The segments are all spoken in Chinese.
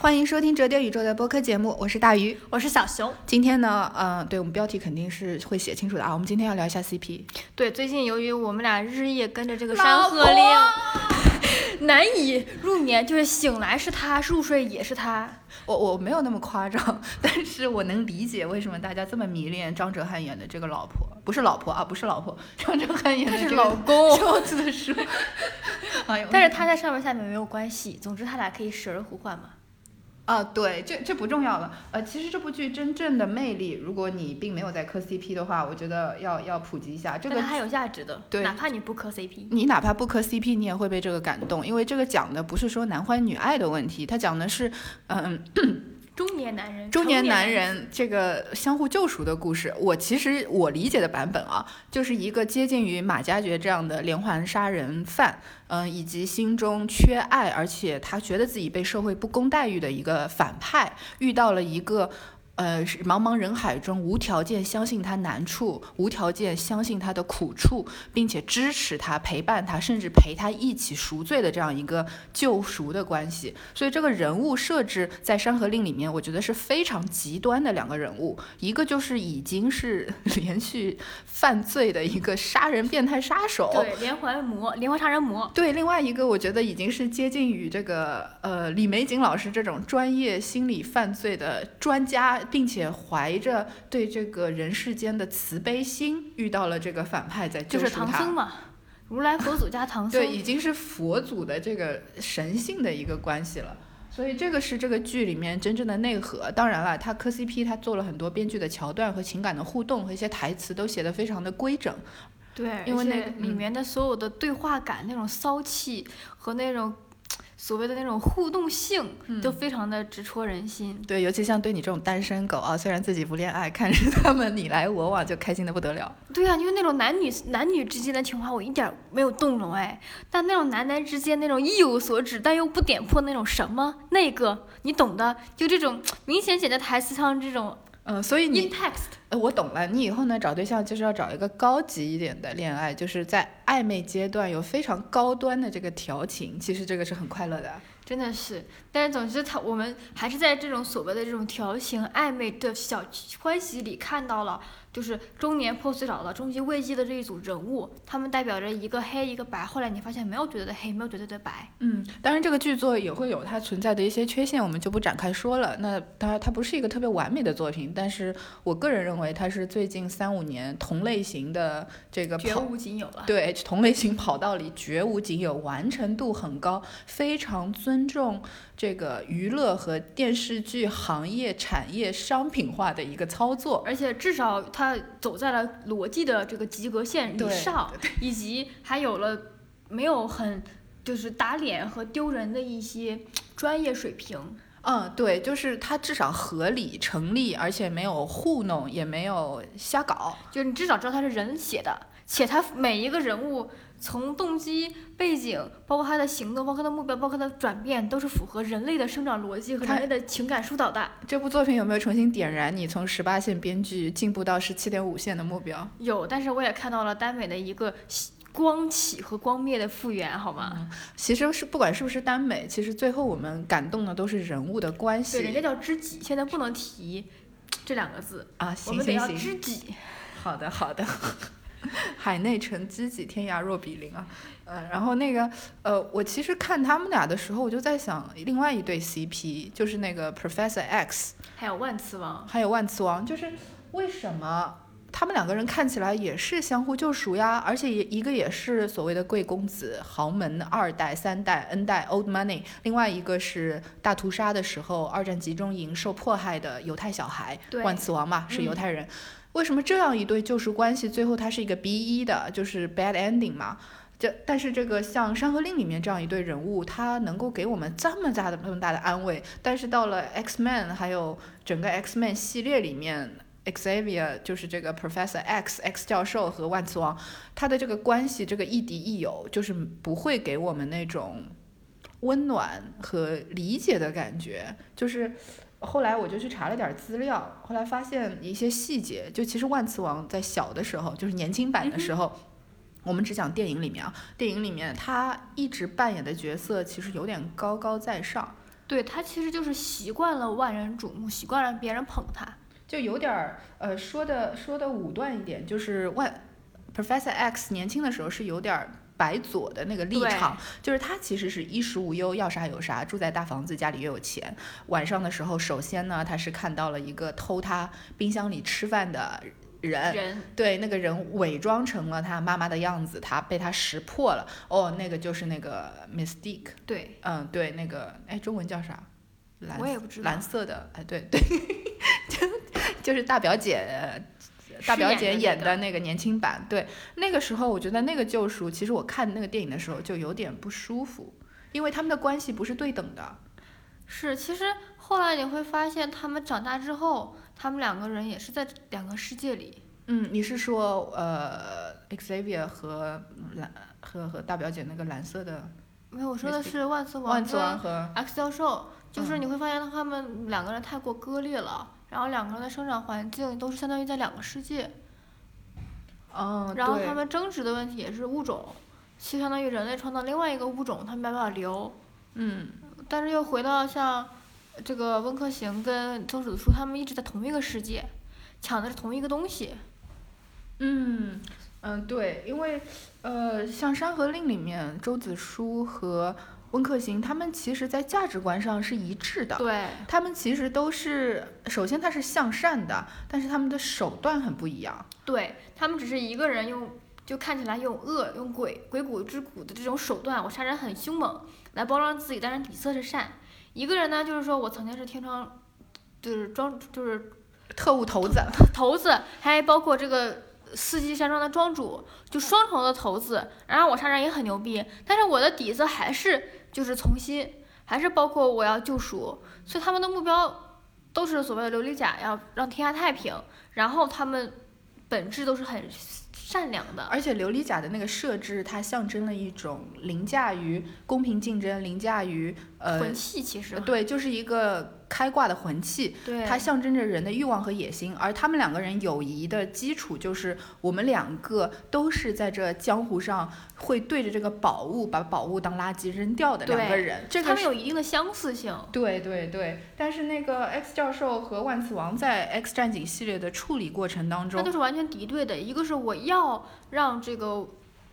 欢迎收听折叠宇宙的播客节目，我是大鱼，我是小熊。今天呢，嗯，对我们标题肯定是会写清楚的啊。我们今天要聊一下 CP。对，最近由于我们俩日夜跟着这个《山河令》，难以入眠，就是醒来是他，入睡也是他。我我没有那么夸张，但是我能理解为什么大家这么迷恋张哲瀚演的这个老婆，不是老婆啊，不是老婆，张哲瀚演的这个老公 袖子的书。哎呦，但是他在上面下面没有关系，总之他俩可以时而互换嘛。啊，对，这这不重要了。呃，其实这部剧真正的魅力，如果你并没有在磕 CP 的话，我觉得要要普及一下。这个还有价值的，对，哪怕你不磕 CP，你哪怕不磕 CP，你也会被这个感动，因为这个讲的不是说男欢女爱的问题，它讲的是，嗯。中年男人，中年男人这个相互救赎的故事，我其实我理解的版本啊，就是一个接近于马加爵这样的连环杀人犯，嗯，以及心中缺爱，而且他觉得自己被社会不公待遇的一个反派，遇到了一个。呃，是茫茫人海中无条件相信他难处，无条件相信他的苦处，并且支持他、陪伴他，甚至陪他一起赎罪的这样一个救赎的关系。所以这个人物设置在《山河令》里面，我觉得是非常极端的两个人物，一个就是已经是连续犯罪的一个杀人变态杀手，对，连环魔、连环杀人魔。对，另外一个我觉得已经是接近于这个呃李玫瑾老师这种专业心理犯罪的专家。并且怀着对这个人世间的慈悲心，遇到了这个反派，在救赎他。就是唐僧嘛，如来佛祖加唐僧。对，已经是佛祖的这个神性的一个关系了。所以这个是这个剧里面真正的内核。当然了，他磕 CP，他做了很多编剧的桥段和情感的互动和一些台词都写得非常的规整。对，因为那里面的所有的对话感、那种骚气和那种。所谓的那种互动性，就非常的直戳人心。对，尤其像对你这种单身狗啊，虽然自己不恋爱，看着他们你来我往就开心的不得了。对啊，因为那种男女男女之间的情话，我一点没有动容哎。但那种男男之间那种意有所指但又不点破那种什么那个，你懂的，就这种明显写在台词上这种。嗯，所以你，呃，我懂了。你以后呢找对象就是要找一个高级一点的恋爱，就是在暧昧阶段有非常高端的这个调情，其实这个是很快乐的。真的是，但是总之他我们还是在这种所谓的这种调情暧昧的小欢喜里看到了。就是中年破碎找到终极危机的这一组人物，他们代表着一个黑一个白。后来你发现没有绝对的黑，没有绝对的白。嗯，当然这个剧作也会有它存在的一些缺陷，我们就不展开说了。那它它不是一个特别完美的作品，但是我个人认为它是最近三五年同类型的这个绝无仅有了。对，同类型跑道里绝无仅有，完成度很高，非常尊重。这个娱乐和电视剧行业产业商品化的一个操作，而且至少它走在了逻辑的这个及格线以上，以及还有了没有很就是打脸和丢人的一些专业水平。嗯，对，就是它至少合理成立，而且没有糊弄，也没有瞎搞，就是你至少知道它是人写的，且他每一个人物。从动机、背景，包括他的行动，包括他的目标，包括他的转变，都是符合人类的生长逻辑和人类的情感疏导的。这部作品有没有重新点燃你从十八线编剧进步到十七点五线的目标？有，但是我也看到了耽美的一个光起和光灭的复原，好吗？其实是不管是不是耽美，其实最后我们感动的都是人物的关系。对，人家叫知己，现在不能提这两个字啊。行行行，知己。好的，好的。海内存知己，天涯若比邻啊，呃，然后那个，呃，我其实看他们俩的时候，我就在想，另外一对 CP 就是那个 Professor X，还有万磁王，还有万磁王，就是为什么他们两个人看起来也是相互救赎呀？而且一个也是所谓的贵公子、豪门二代、三代、N 代 Old Money，另外一个是大屠杀的时候二战集中营受迫害的犹太小孩，万磁王嘛，是犹太人。为什么这样一对救赎关系最后它是一个 B 一的，就是 bad ending 嘛？这但是这个像《山河令》里面这样一对人物，他能够给我们这么大的这么大的安慰。但是到了 X Man 还有整个 X Man 系列里面，Xavier 就是这个 Professor X X 教授和万磁王，他的这个关系这个亦敌亦友，就是不会给我们那种温暖和理解的感觉，就是。后来我就去查了点资料，后来发现一些细节，就其实万磁王在小的时候，就是年轻版的时候，我们只讲电影里面啊，电影里面他一直扮演的角色其实有点高高在上，对他其实就是习惯了万人瞩目，习惯了别人捧他。就有点儿呃说的说的武断一点，就是万 Professor X 年轻的时候是有点儿白左的那个立场，就是他其实是衣食无忧，要啥有啥，住在大房子，家里又有钱。晚上的时候，首先呢，他是看到了一个偷他冰箱里吃饭的人，人对，那个人伪装成了他妈妈的样子，他被他识破了。哦，那个就是那个 Mystique，对，嗯，对，那个哎，中文叫啥？蓝我也不知道蓝色的，哎，对对，就就是大表姐，大表姐演的那个年轻版。对，那个时候我觉得那个救赎，其实我看那个电影的时候就有点不舒服，因为他们的关系不是对等的。是，其实后来你会发现，他们长大之后，他们两个人也是在两个世界里。嗯，你是说呃，Xavier 和蓝和和大表姐那个蓝色的没有，我说的是万磁王和 X 教授，就是嗯你会发现他们两个人太过割裂了，然后两个人的生长环境都是相当于在两个世界，嗯，然后他们争执的问题也是物种，其实相当于人类创造另外一个物种，他们没办法留，嗯但是又回到像这个温客行跟周子舒，他们一直在同一个世界，抢的是同一个东西。嗯嗯，对，因为呃，像《山河令》里面，周子舒和温客行他们其实在价值观上是一致的。对，他们其实都是，首先他是向善的，但是他们的手段很不一样。对他们只是一个人用，就看起来用恶、用鬼、鬼谷之谷的这种手段，我杀人很凶猛，来包装自己，但是底色是善。一个人呢，就是说我曾经是天窗，就是庄，就是特务头子，头子，还包括这个四季山庄的庄主，就双重的头子。然后我杀人也很牛逼，但是我的底子还是就是从心，还是包括我要救赎，所以他们的目标都是所谓的琉璃甲，要让天下太平。然后他们本质都是很善良的，而且琉璃甲的那个设置，它象征了一种凌驾于公平竞争、凌驾于呃魂，器其实对，就是一个开挂的魂器。对它象征着人的欲望和野心，而他们两个人友谊的基础就是我们两个都是在这江湖上会对着这个宝物把宝物当垃圾扔掉的两个人，这个他们有一定的相似性。对对对。但是那个 X 教授和万磁王在 X 战警系列的处理过程当中那都，是完全敌对的。一个是我要让这个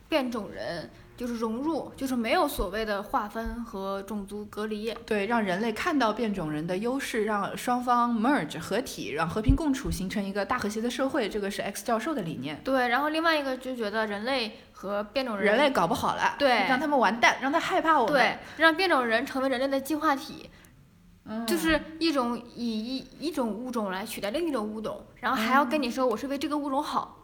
变种人就是融入，就是没有所谓的划分和种族隔离。对让人类看到变种人的优势，让双方 merge 合体，让和平共处，形成一个大和谐的社会，这个是 X 教授的理念。对，然后另外一个就觉得人类和变种人人类搞不好了，对让他们完蛋，让他害怕我们。对让变种人成为人类的进化体，嗯，就是一种以一一种物种来取代另一种物种，然后还要跟你说我是为这个物种好。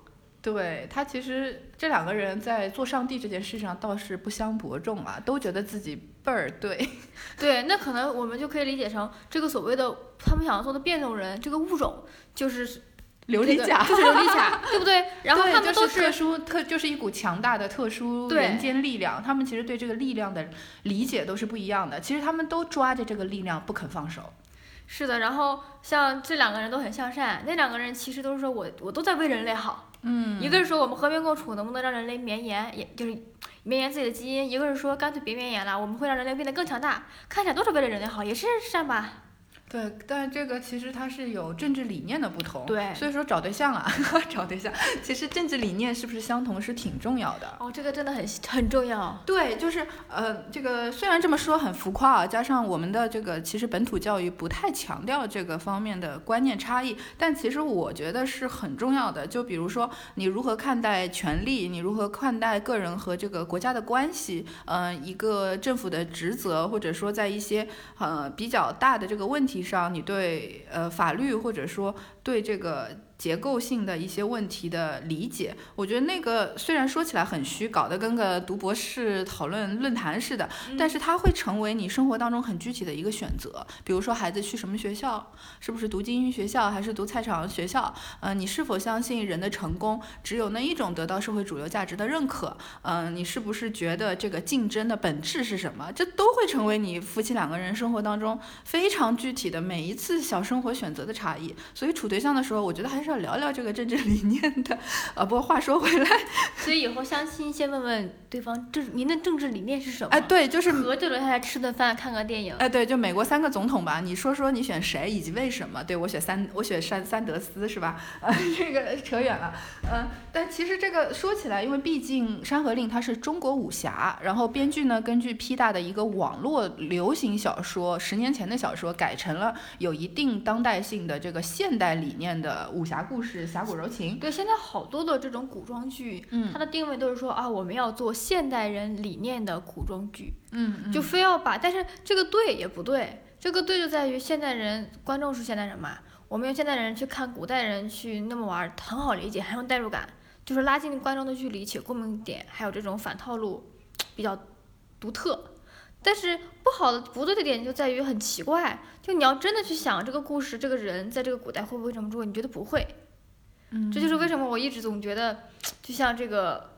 对他其实这两个人在做上帝这件事上倒是不相伯仲啊，都觉得自己倍儿对。对，那可能我们就可以理解成这个所谓的他们想要做的变种人这个物种就是这个琉璃甲，就是琉璃甲，对不对？然后他们都就是特殊特就是一股强大的特殊人间力量，他们其实对这个力量的理解都是不一样的。其实他们都抓着这个力量不肯放手。是的，然后像这两个人都很向善，那两个人其实都是说我我都在为人类好。嗯一个是说我们和平共处能不能让人类绵延，也就是绵延自己的基因；一个是说干脆别绵延了，我们会让人类变得更强大。看起来都是为了人类好，也是善吧？对，但这个其实它是有政治理念的不同。对所以说找对象啊，找对象，其实政治理念是不是相同是挺重要的。哦，这个真的很很重要。对，就是呃，这个虽然这么说很浮夸啊，加上我们的这个其实本土教育不太强调这个方面的观念差异，但其实我觉得是很重要的。就比如说你如何看待权利，你如何看待个人和这个国家的关系，呃，一个政府的职责，或者说在一些呃比较大的这个问题上，你对呃法律或者说对这个结构性的一些问题的理解，我觉得那个虽然说起来很虚，搞得跟个读博士讨论论坛似的，但是它会成为你生活当中很具体的一个选择。比如说孩子去什么学校，是不是读精英学校还是读菜场学校？呃，你是否相信人的成功只有那一种得到社会主流价值的认可？嗯、你是不是觉得这个竞争的本质是什么？这都会成为你夫妻两个人生活当中非常具体的每一次小生活选择的差异。所以处对象的时候，我觉得还是聊聊这个政治理念的。啊，不过话说回来，所以以后相亲先问问对方政您的政治理念是什么？哎，对，就是合着留下来吃顿饭，看个电影。哎，对，就美国三个总统吧，你说说你选谁以及为什么？对我选三，我选三三德斯是吧？啊，这个扯远了。嗯，但其实这个说起来，因为毕竟《山河令》它是中国武侠，然后编剧呢根据 P 大的一个网络流行小说，十年前的小说改成了有一定当代性的这个现代理念的武侠故事，侠骨柔情。对，现在好多的这种古装剧，嗯，它的定位都是说啊，我们要做现代人理念的古装剧，嗯，就非要把，但是这个对也不对，这个对就在于现代人观众是现代人嘛，我们用现代人去看古代人去那么玩，很好理解，很有代入感，就是拉近观众的距离且共鸣点，还有这种反套路比较独特。但是不好的不对的点就在于很奇怪，就你要真的去想这个故事，这个人在这个古代会不会这么做？你觉得不会。嗯，这就是为什么我一直总觉得，就像这个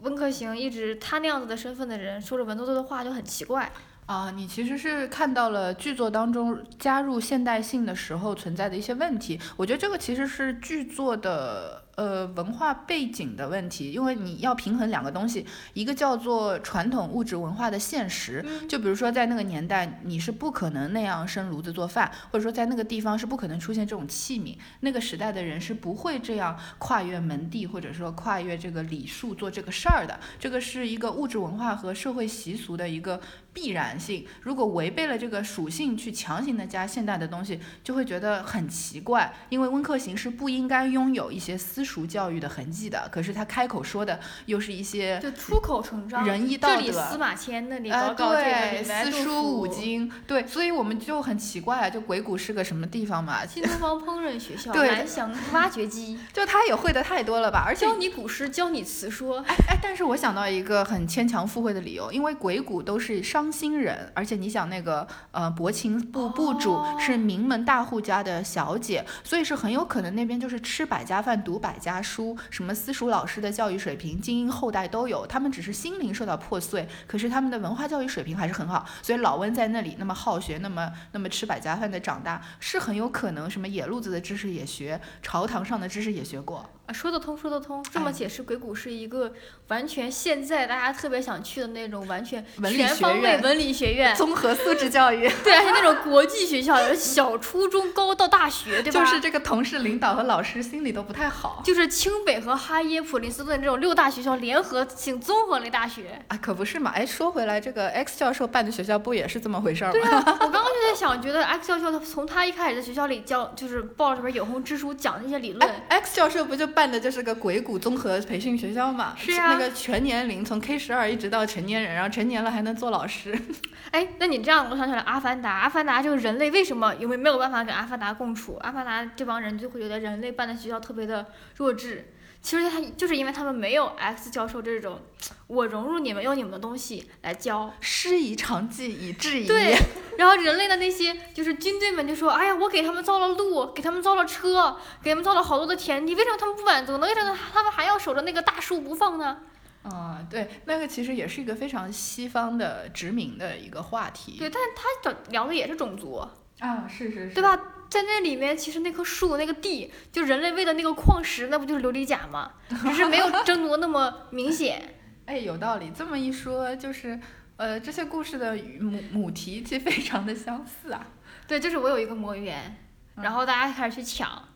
温客行一直他那样子的身份的人说着文绉绉的话就很奇怪。啊，你其实是看到了剧作当中加入现代性的时候存在的一些问题。我觉得这个其实是剧作的。呃，文化背景的问题，因为你要平衡两个东西，一个叫做传统物质文化的现实，就比如说在那个年代，你是不可能那样生炉子做饭，或者说在那个地方是不可能出现这种器皿，那个时代的人是不会这样跨越门第，或者说跨越这个礼数做这个事儿的，这个是一个物质文化和社会习俗的一个必然性。如果违背了这个属性去强行的加现代的东西，就会觉得很奇怪，因为温客行是不应该拥有一些私。属教育的痕迹的，可是他开口说的又是一些就出口成章，仁义道德。这里司马迁，那里高高这四书五经，对，所以我们就很奇怪，就鬼谷是个什么地方嘛？新东方烹饪学校，对，蓝翔挖掘机，就他也会的太多了吧？而且教你古诗，教你词说。哎哎，但是我想到一个很牵强附会的理由，因为鬼谷都是伤心人，而且你想那个呃薄情部部主是名门大户家的小姐，所以是很有可能那边就是吃百家饭，读百。家书什么私塾老师的教育水平，精英后代都有，他们只是心灵受到破碎，可是他们的文化教育水平还是很好。所以老温在那里那么好学，那么那么吃百家饭的长大，是很有可能什么野路子的知识也学，朝堂上的知识也学过。啊，说得通，说得通。这么解释，鬼谷是一个完全现在大家特别想去的那种完全全方位文理学院、综合素质教育。对，而且那种国际学校，小初中高到大学，对吧？就是这个同事、领导和老师心里都不太好。就是清北和哈耶、普林斯顿这种六大学校联合性综合类大学。啊，可不是嘛！哎，说回来，这个 X 教授办的学校不也是这么回事吗？对啊，我刚刚就在想，觉得 X 教授他从他一开始在学校里教，就是报这边永恒之书讲那些理论。X 教授不就？办的就是个鬼谷综合培训学校嘛，那个全年龄从 K 十二一直到成年人，然后成年了还能做老师。哎，那你这样我想起来《阿凡达》，《阿凡达》这个人类为什么因为没有办法跟《阿凡达》共处？《阿凡达》这帮人就会觉得人类办的学校特别的弱智。其实他就是因为他们没有 X 教授这种，我融入你们，用你们的东西来教，师夷长技以制夷。对，然后人类的那些就是军队们就说，哎呀，我给他们造了路，给他们造了车，给他们造了好多的田地，为什么他们不满足呢？为什么他们还要守着那个大树不放呢？啊，对，那个其实也是一个非常西方的殖民的一个话题。对，但是他聊的也是种族。啊，是是是，对吧？在那里面，其实那棵树、那个地，就人类喂的那个矿石，那不就是琉璃甲吗？只是没有争夺那么明显。哎，有道理。这么一说，就是，呃，这些故事的母母题其实非常的相似啊。对，就是我有一个魔源，然后大家开始去抢，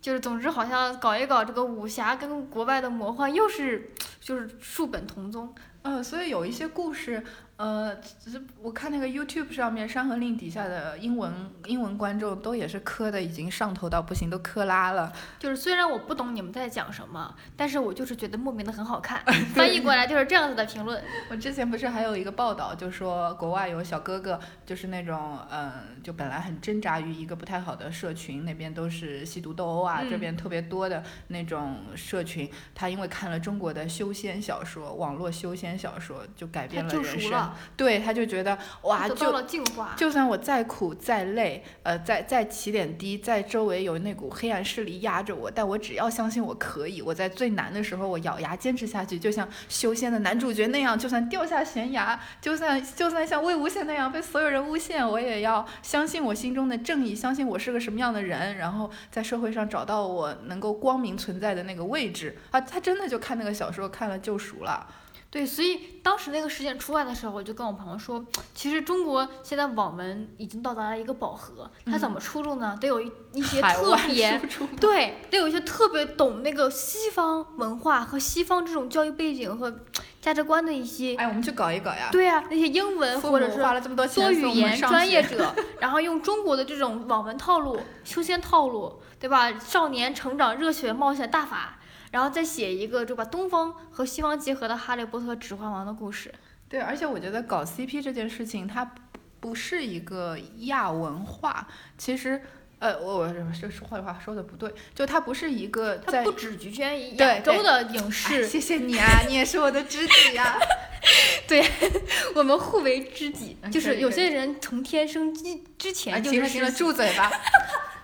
就是总之好像搞一搞这个武侠跟国外的魔幻又是就是树本同宗。嗯，所以有一些故事。呃，只是我看那个 YouTube 上面《山河令》底下的英文英文观众都也是磕的已经上头到不行，都磕拉了。就是虽然我不懂你们在讲什么，但是我就是觉得莫名的很好看。翻译过来就是这样子的评论。我之前不是还有一个报道，就说国外有小哥哥，就是那种嗯，就本来很挣扎于一个不太好的社群，那边都是吸毒斗殴啊，这边特别多的那种社群，他因为看了中国的修仙小说，网络修仙小说，就改变了人生。上，对，他就觉得哇，就了净化。就算我再苦再累，呃，再再起点低，在周围有那股黑暗势力压着我，但我只要相信我可以，我在最难的时候我咬牙坚持下去，就像修仙的男主角那样，就算掉下悬崖，就算就算像魏无羡那样被所有人诬陷，我也要相信我心中的正义，相信我是个什么样的人，然后在社会上找到我能够光明存在的那个位置啊！他真的就看那个小说看了救赎了。对，所以当时那个事件出来的时候，我就跟我朋友说，其实中国现在网文已经到达了一个饱和，它怎么出路呢？得有一一些特别对，得有一些特别懂那个西方文化和西方这种教育背景和价值观的一些，哎，我们去搞一搞呀！对啊，那些英文或者是多语言专业者，然后用中国的这种网文套路、修仙套路，对吧？少年成长、热血冒险大法，然后再写一个就把东方和西方结合的《哈利波特》《指环王》的故事。对，而且我觉得搞 CP 这件事情，它不不是一个亚文化，其实。呃，我我这说坏话说的不对，就它不是一个在它不止局限于亚洲的影哎视，谢谢你啊，你也是我的知己啊。对、我们互为知己。嗯就是有些人从天生之之啊，前就听了住嘴吧。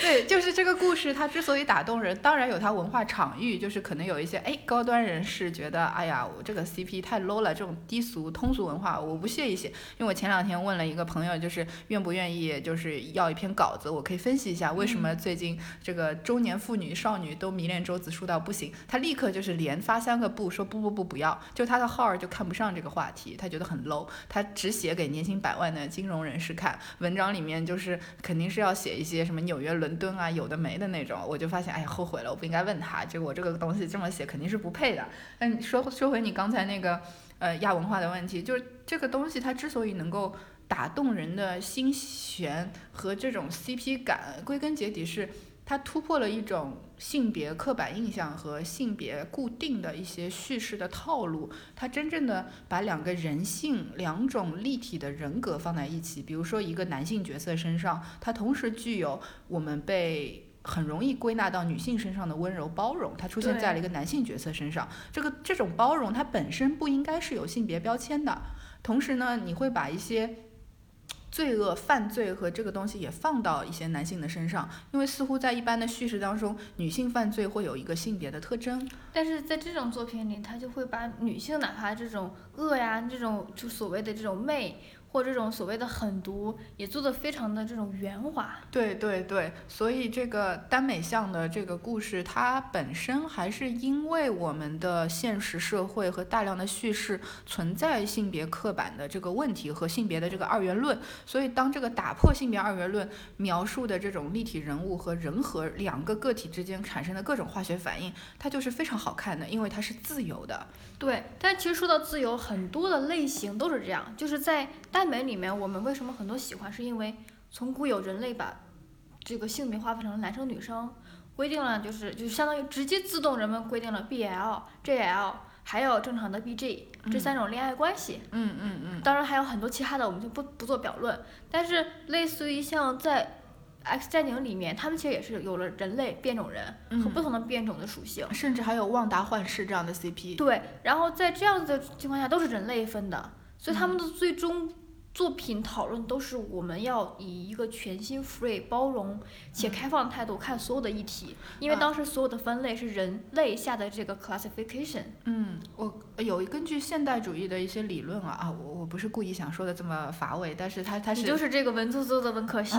对，就是这个故事，它之所以打动人，当然有它文化场域，就是可能有一些哎高端人士觉得，哎呀，我这个 CP 太 low 了，这种低俗通俗文化我不屑一写。因为我前两天问了一个朋友，就是愿不愿意就是要一篇稿子，我可以分析一下为什么最近这个中年妇女少女都迷恋周子舒到不行。他立刻就是连发三个不，说不不不不要，就他的号儿就看不上这个话题，他觉得很 low，他只写给年薪百万的金融人士看，文章里面就是肯定是要写一些什么纽约、伦敦啊，有的没的那种。我就发现，哎呀，后悔了，我不应该问他，就我这个东西这么写肯定是不配的。但你说说回你刚才那个呃亚文化的问题，就是这个东西它之所以能够打动人的心弦和这种 CP 感，归根结底是它突破了一种性别刻板印象和性别固定的一些叙事的套路，它真正的把两个人性、两种立体的人格放在一起。比如说，一个男性角色身上，它同时具有我们被很容易归纳到女性身上的温柔包容，它出现在了一个男性角色身上。这个这种包容，它本身不应该是有性别标签的。同时呢，你会把一些罪恶、犯罪和这个东西也放到一些男性的身上，因为似乎在一般的叙事当中，女性犯罪会有一个性别的特征。但是在这种作品里，他就会把女性哪怕这种恶呀，这种就所谓的这种媚，或这种所谓的狠毒，也做得非常的这种圆滑。对对对，所以这个耽美向的这个故事，它本身还是因为我们的现实社会和大量的叙事存在性别刻板的这个问题和性别的这个二元论，所以当这个打破性别二元论描述的这种立体人物和人和两个个体之间产生的各种化学反应，它就是非常好看的，因为它是自由的。对，但其实说到自由，很多的类型都是这样。就是在耽美里面，我们为什么很多喜欢，是因为从古有人类把这个性别划分成男生女生，规定了就是就相当于直接自动人们规定了 BL、JL，还有正常的 BG 这三种恋爱关系。嗯嗯嗯，当然还有很多其他的，我们就不不做表论。但是类似于像在 X 战警里面，他们其实也是有了人类变种人和不同的变种的属性。甚至还有旺达幻视这样的 CP。对，然后在这样子的情况下都是人类分的，所以他们嗯的最终作品讨论都是我们要以一个全新、free、包容且开放的态度看所有的议题，因为嗯当时所有的分类是人类下的这个 classification。嗯，我有根据现代主义的一些理论啊啊，我我不是故意想说的这么乏味，但是它它是你就是这个文绉绉的文科系。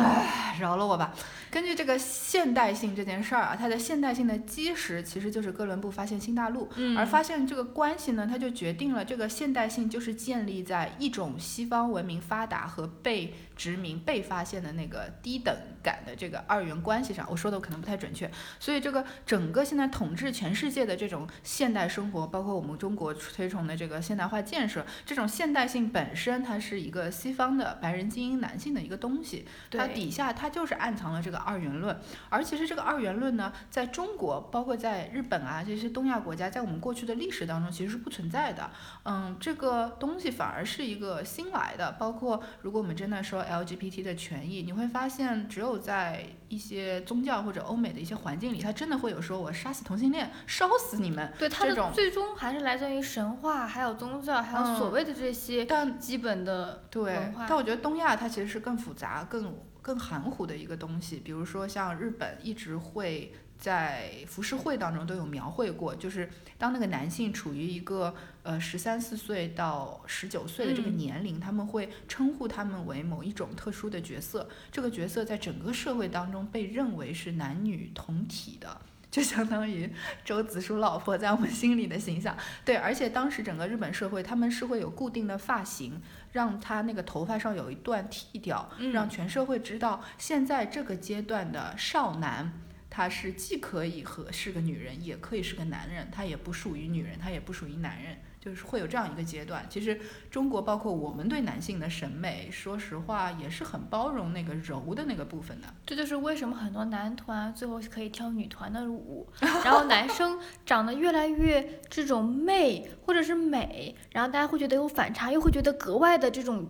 饶了我吧。根据这个现代性这件事儿啊，它的现代性的基石其实就是哥伦布发现新大陆，嗯而发现这个关系呢，它就决定了这个现代性就是建立在一种西方文明发达和被殖民、被发现的那个低等感的这个二元关系上。我说的可能不太准确，所以这个整个现在统治全世界的这种现代生活，包括我们中国推崇的这个现代化建设，这种现代性本身它是一个西方的白人精英男性的一个东西。它底下它就是暗藏了这个二元论，而其实这个二元论呢，在中国，包括在日本啊这些东亚国家，在我们过去的历史当中其实是不存在的。嗯，这个东西反而是一个新来的。包括如果我们真的说说 LGBT 的权益，你会发现，只有在一些宗教或者欧美的一些环境里，他真的会有说我杀死同性恋，烧死你们。对，它的最终还是来自于神话，还有宗教，还有所嗯谓的这些但基本的对但我觉得东亚它其实是更复杂、更更含糊的一个东西。比如说像日本一直会在浮世绘当中都有描绘过，就是当那个男性处于一个呃十三四岁到十九岁的这个嗯。年龄，他们会称呼他们为某一种特殊的角色，这个角色在整个社会当中被认为是男女同体的。就相当于周子舒老婆在我们心里的形象，对，而且当时整个日本社会，他们是会有固定的发型，让他那个头发上有一段剃掉，嗯。让全社会知道现在这个阶段的少男，他是既可以和是个女人，也可以是个男人，他也不属于女人，他也不属于男人，就是会有这样一个阶段。其实中国包括我们对男性的审美，说实话也是很包容那个柔的那个部分的。这就是为什么很多男团最后可以跳女团的舞，然后男生长得越来越这种媚或者是美，然后大家会觉得有反差，又会觉得格外的这种，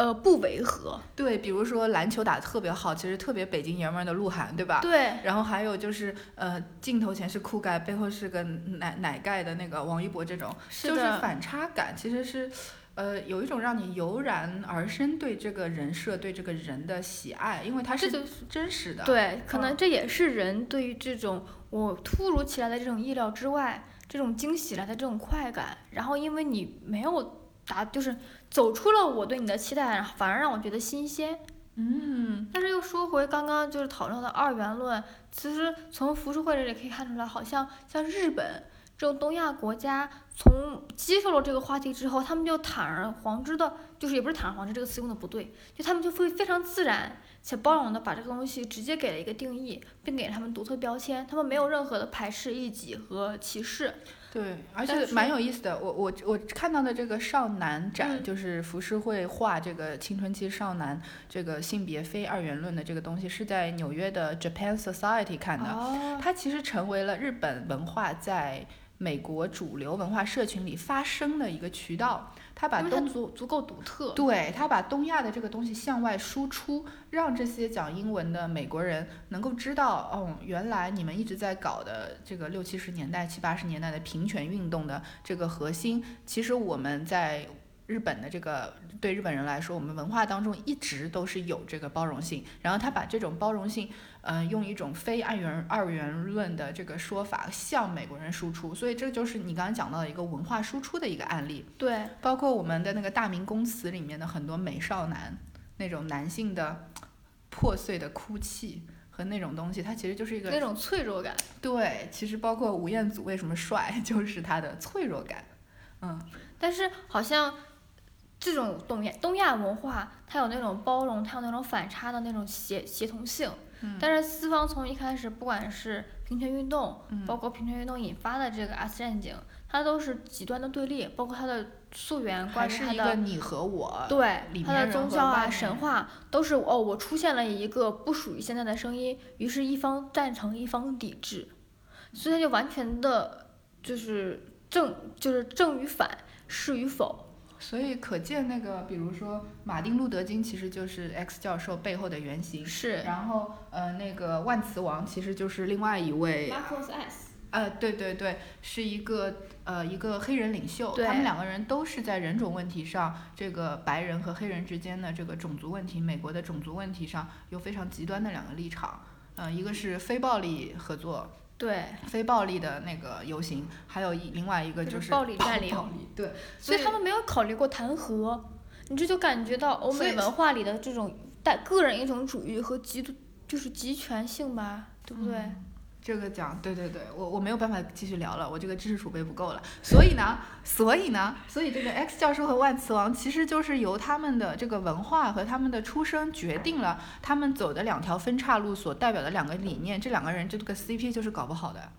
呃，不违和。对，比如说篮球打得特别好，其实特别北京爷们儿的鹿晗，对吧？对，然后还有就是，呃，镜头前是酷盖，背后是个奶奶盖的那个王一博这种，就是，反差感，其实是，呃，有一种让你油然而生对这个人设、对这个人的喜爱，因为他是真实的。对，可能嗯这也是人对于这种我突如其来的这种意料之外、这种惊喜来的这种快感，然后因为你没有达，就是走出了我对你的期待，反而让我觉得新鲜。嗯，但是又说回刚刚就是讨论的二元论，其实从浮世绘这里可以看出来，好像像日本这种东亚国家，从接受了这个话题之后，他们就坦而皇之的，就是也不是坦而皇之这个词用的不对，就他们就会非常自然且包容的把这个东西直接给了一个定义，并给了他们独特标签，他们没有任何的排斥、异己和歧视。对，而且蛮有意思的。我我我看到的这个少男展，嗯就是浮世绘画这个青春期少男这个性别非二元论的这个东西，是在纽约的 Japan Society 看的。哦，它其实成为了日本文化在美国主流文化社群里发声的一个渠道。它把因为它东足足够独特。对他把东亚的这个东西向外输出，让这些讲英文的美国人能够知道，哦，原来你们一直在搞的这个六七十年代、七八十年代的平权运动的这个核心，其实我们在日本的这个对日本人来说，我们文化当中一直都是有这个包容性。然后他把这种包容性，呃，用一种非二元二元论的这个说法向美国人输出，所以这就是你刚刚讲到的一个文化输出的一个案例。对，包括我们的那个大明宫词里面的很多美少男，那种男性的破碎的哭泣和那种东西，它其实就是一个那种脆弱感。对。其实包括吴彦祖为什么帅，就是他的脆弱感。嗯，但是好像这种东亚东亚文化，它有那种包容，它有那种反差的那种协协同性。嗯但是西方从一开始，不管是平权运动，嗯包括平权运动引发的这个 S 战警，它都是极端的对立，包括它的溯源，还关于它的。你和我。对它的宗教啊、神话都是哦，我出现了一个不属于现在的声音，于是一方赞成，一方抵制，所以它就完全的，就是正就是正与反，是与否，所以可见那个，比如说马丁路德金其实就是 X 教授背后的原型。是然后，呃，那个万磁王其实就是另外一位 Marcos S。呃，对对对，是一个呃一个黑人领袖，他们两个人都是在人种问题上，这个白人和黑人之间的这个种族问题，美国的种族问题上有非常极端的两个立场。呃，一个是非暴力合作，对，非暴力的那个游行，还有一另外一个就就是是暴力占 领暴力，对，所以他们没有考虑过弹劾，你这就感觉到欧美文化里的这种带个人英雄主义和极度就是集权性吧，对不对？嗯这个讲，对对对，我我没有办法继续聊了，我这个知识储备不够了。所以呢，所以呢，所以这个 X 教授和万磁王其实就是由他们的这个文化和他们的出生决定了他们走的两条分岔路所代表的两个理念。这两个人这个 CP 就是搞不好的。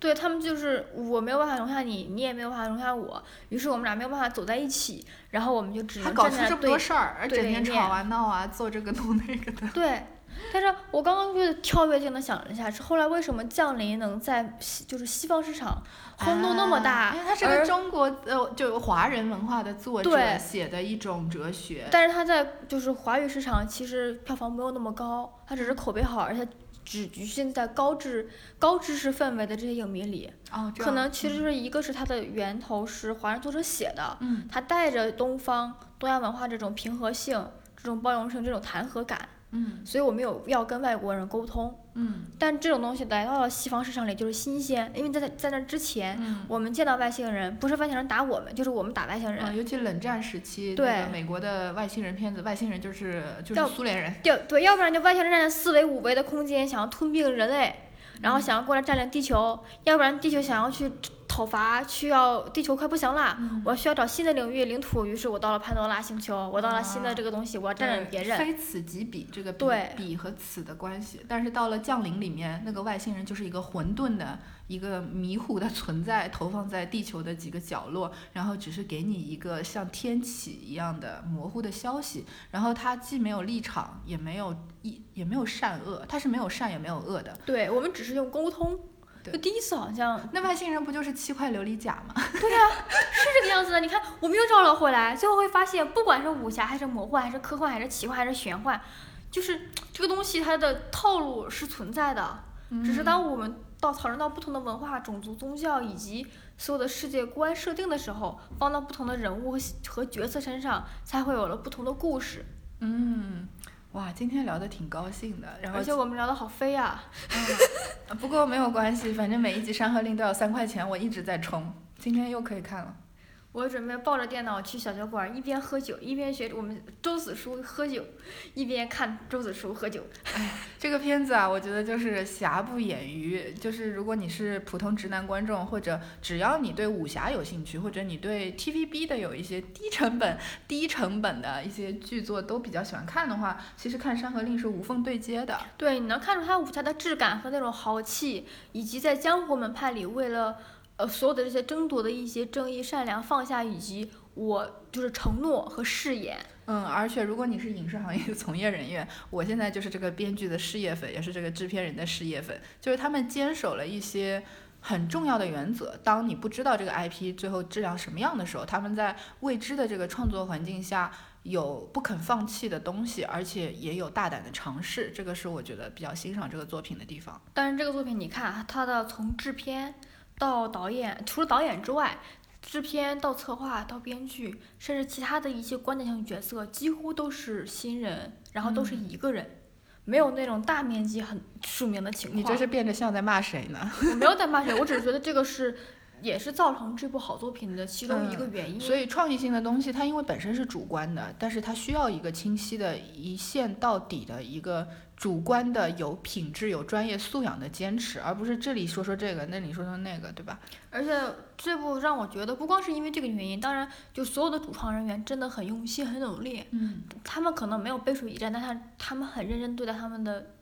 对他们就是我没有办法容下你，你也没有办法容下我，于是我们俩没有办法走在一起，然后我们就只能站在对出这么多事儿，而整天对面吵啊闹啊，做这个弄那个的。对，但是我刚刚就是跳跃性的想了一下，是后来为什么降临能在西就是西方市场轰动那么大？啊因为它是个中国呃，就华人文化的作者写的一种哲学。但是它在就是华语市场其实票房没有那么高，它只是口碑好，而且只局限在高知高知识氛围的这些影迷里。哦，可能其实是一个是它的源头是华人作者写的，嗯它带着东方东亚文化这种平和性、这种包容性、这种弹和感，嗯所以我们有要跟外国人沟通。嗯但这种东西来到了西方市场里就是新鲜，因为在在那之前，嗯。我们见到外星人，不是外星人打我们，就是我们打外星人。啊，尤其冷战时期，对美国的外星人片子，外星人就是就叫是苏联人，对对，要不然就外星人占领四维五维的空间，想要吞并人类，然嗯后想要过来占领地球；要不然地球想要去讨伐，需要地球快不行了，嗯我需要找新的领域领土，于是我到了潘多拉星球，我到了新的啊这个东西，我要占领别人。非此即彼，这个彼对彼和此的关系。但是到了降临里面，那个外星人就是一个混沌的、一个迷糊的存在，投放在地球的几个角落，然后只是给你一个像天启一样的模糊的消息。然后他既没有立场，也没有一也没有善恶，他是没有善也没有恶的。对我们只是用沟通。对就第一次好像那外星人不就是七块琉璃甲吗？对啊是这个样子的。你看，我们又绕了回来，最后会发现，不管是武侠还是魔幻，还是科幻，还是奇幻，还是玄幻，就是这个东西它的套路是存在的。只是当我们到讨论到不同的文化、种族、宗教以及所有的世界观设定的时候，放到不同的人物和和角色身上，才会有了不同的故事。嗯，哇，今天聊的挺高兴的，然后而且我们聊的好飞呀、嗯，不过没有关系，反正每一集《山河令》都要三块钱，我一直在充，今天又可以看了。我准备抱着电脑去小酒馆，一边喝酒一边学我们周子舒喝酒，一边看周子舒喝酒。这个片子啊，我觉得就是瑕不掩瑜，就是如果你是普通直男观众，或者只要你对武侠有兴趣，或者你对 TVB 的有一些低成本、低成本的一些剧作都比较喜欢看的话，其实看《山河令》是无缝对接的。对，你能看出他武侠的质感和那种豪气，以及在江湖门派里为了呃所有的这些争夺的一些正义、善良放下，以及我就是承诺和誓言。嗯，而且如果你是影视行业的从业人员，我现在就是这个编剧的事业粉，也是这个制片人的事业粉，就是他们坚守了一些很重要的原则。当你不知道这个 IP 最后质量什么样的时候，他们在未知的这个创作环境下有不肯放弃的东西，而且也有大胆的尝试，这个是我觉得比较欣赏这个作品的地方。但是这个作品，你看它的从制片到导演，除了导演之外，制片到策划到编剧，甚至其他的一些关键性角色，几乎都是新人，然后都是一个人，没有那种大面积很署名的情况。你这是变着相在骂谁呢？我没有在骂谁，我只是觉得这个是也是造成这部好作品的其中一个原因。所以创意性的东西，它因为本身是主观的，但是它需要一个清晰的一线到底的一个主观的有品质、有专业素养的坚持，而不是这里说说这个，那里说说那个，对吧？而且这部让我觉得，不光是因为这个原因，当然就所有的主创人员真的很用心、很努力，嗯他们可能没有背水一战，但他他们很认真对待他们的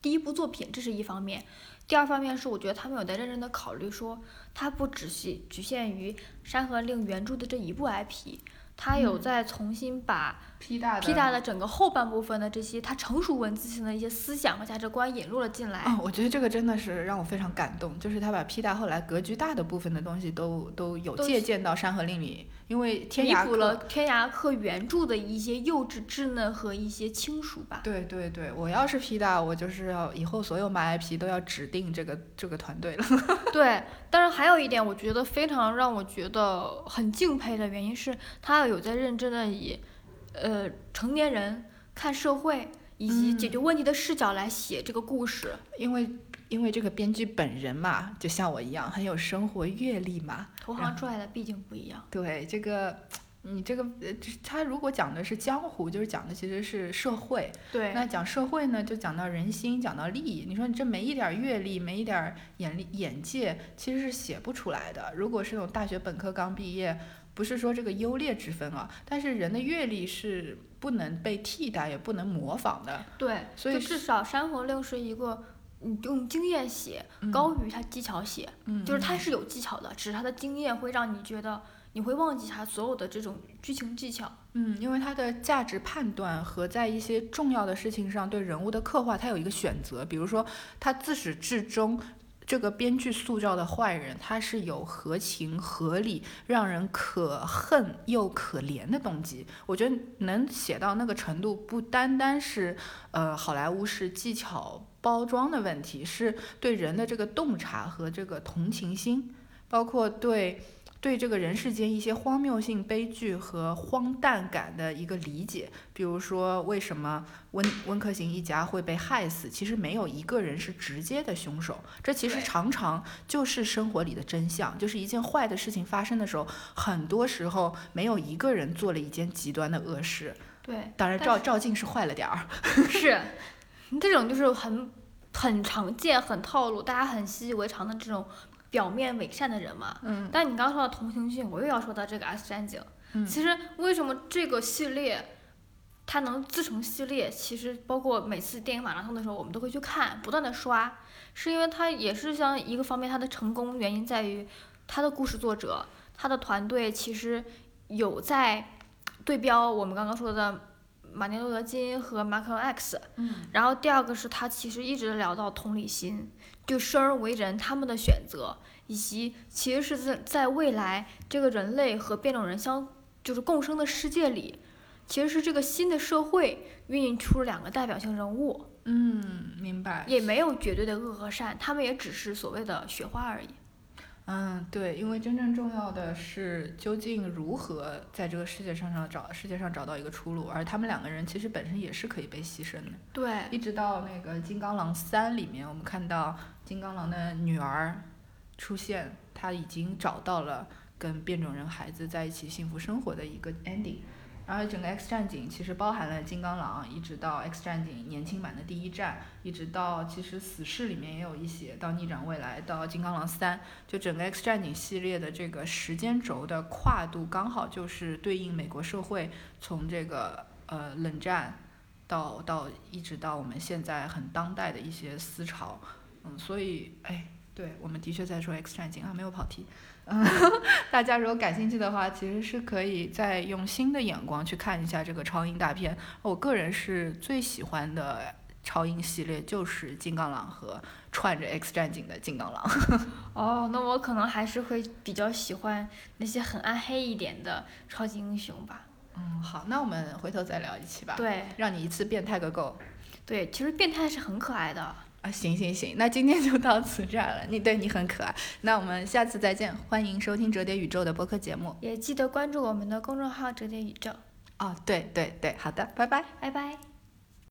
第一部作品，这是一方面。第二方面是，我觉得他们有在认真的考虑说，它不只是局限于《山河令》原著的这一部 IP，它有嗯。在重新把，P 大的 P 大的整个后半部分的这些他成熟文字性的一些思想和价值观引入了进来。啊、我觉得这个真的是让我非常感动，就是他把 P 大后来格局大的部分的东西都都有借鉴到《山河令》里，因为天涯弥补了天涯客原著的一些幼稚稚嫩和一些轻熟吧。对对对，我要是 P 大，我就是要以后所有买 IP 都要指定这个这个团队了。对，当然还有一点，我觉得非常让我觉得很敬佩的原因是，他有在认真的以，呃，成年人看社会以及解决问题的视角来写这个故事。因为因为这个编剧本人嘛，就像我一样很有生活阅历嘛。投行出来的毕竟不一样。对这个，你这个呃，他如果讲的是江湖，就是讲的其实是社会。对，那讲社会呢，就讲到人心，讲到利益。你说你这没一点阅历，没一点眼力眼界，其实是写不出来的。如果是那种大学本科刚毕业，不是说这个优劣之分啊，但是人的阅历是不能被替代，也不能模仿的。对，所以至少《山河令》是一个。你用经验写嗯高于他技巧写，嗯，就是他是有技巧的，只是他的经验会让你觉得你会忘记他所有的这种剧情技巧。嗯，因为他的价值判断和在一些重要的事情上对人物的刻画，他有一个选择。比如说，他自始至终这个编剧塑造的坏人，他是有合情合理、让人可恨又可怜的动机。我觉得能写到那个程度，不单单是呃好莱坞式技巧包装的问题，是对人的这个洞察和这个同情心，包括对。对这个人世间一些荒谬性悲剧和荒诞感的一个理解，比如说为什么温温克行一家会被害死，其实没有一个人是直接的凶手，这其实常常就是生活里的真相，就是一件坏的事情发生的时候，很多时候没有一个人做了一件极端的恶事。对，当然赵赵静是坏了点儿。是，这种就是很很常见、很套路，大家很习以为常的这种。表面伪善的人嘛，嗯，但你刚刚说到同情心，我又要说到这个 S 战警。嗯，其实为什么这个系列它能自成系列？其实包括每次电影马拉松的时候，我们都会去看，不断的刷，是因为它也是像一个方面，它的成功原因在于它的故事作者，它的团队其实有在对标我们刚刚说的马丁路德金和 Malcolm X。嗯，然后第二个是他其实一直聊到同理心。就生而为人，他们的选择，以及其实是在在未来这个人类和变种人相就是共生的世界里，其实是这个新的社会孕育出两个代表性人物。嗯，明白。也没有绝对的恶和善，他们也只是所谓的雪花而已。嗯，对，因为真正重要的是究竟如何在这个世界上上找世界上找到一个出路，而他们两个人其实本身也是可以被牺牲的。对，一直到那个《金刚狼三》里面，我们看到金刚狼的女儿出现，他已经找到了跟变种人孩子在一起幸福生活的一个 ending。然后整个 X 战警其实包含了金刚狼，一直到 X 战警年轻版的第一战，一直到其实死侍里面也有一些，到逆转未来，到金刚狼三，就整个 X 战警系列的这个时间轴的跨度刚好就是对应美国社会从这个呃冷战到到一直到我们现在很当代的一些思潮，嗯，所以哎，对我们的确在说 X 战警啊，没有跑题。嗯，大家如果感兴趣的话，其实是可以再用新的眼光去看一下这个超英大片。我个人是最喜欢的超英系列就是金刚狼和串着 X 战警的金刚狼。哦，那我可能还是会比较喜欢那些很暗黑一点的超级英雄吧。嗯，好，那我们回头再聊一期吧。对，让你一次变态个够。对，其实变态是很可爱的。啊，行行行，那今天就到此这儿了。你对你很可爱，那我们下次再见。欢迎收听折叠宇宙的播客节目，也记得关注我们的公众号折叠宇宙。哦，对对对，好的，拜拜，拜拜。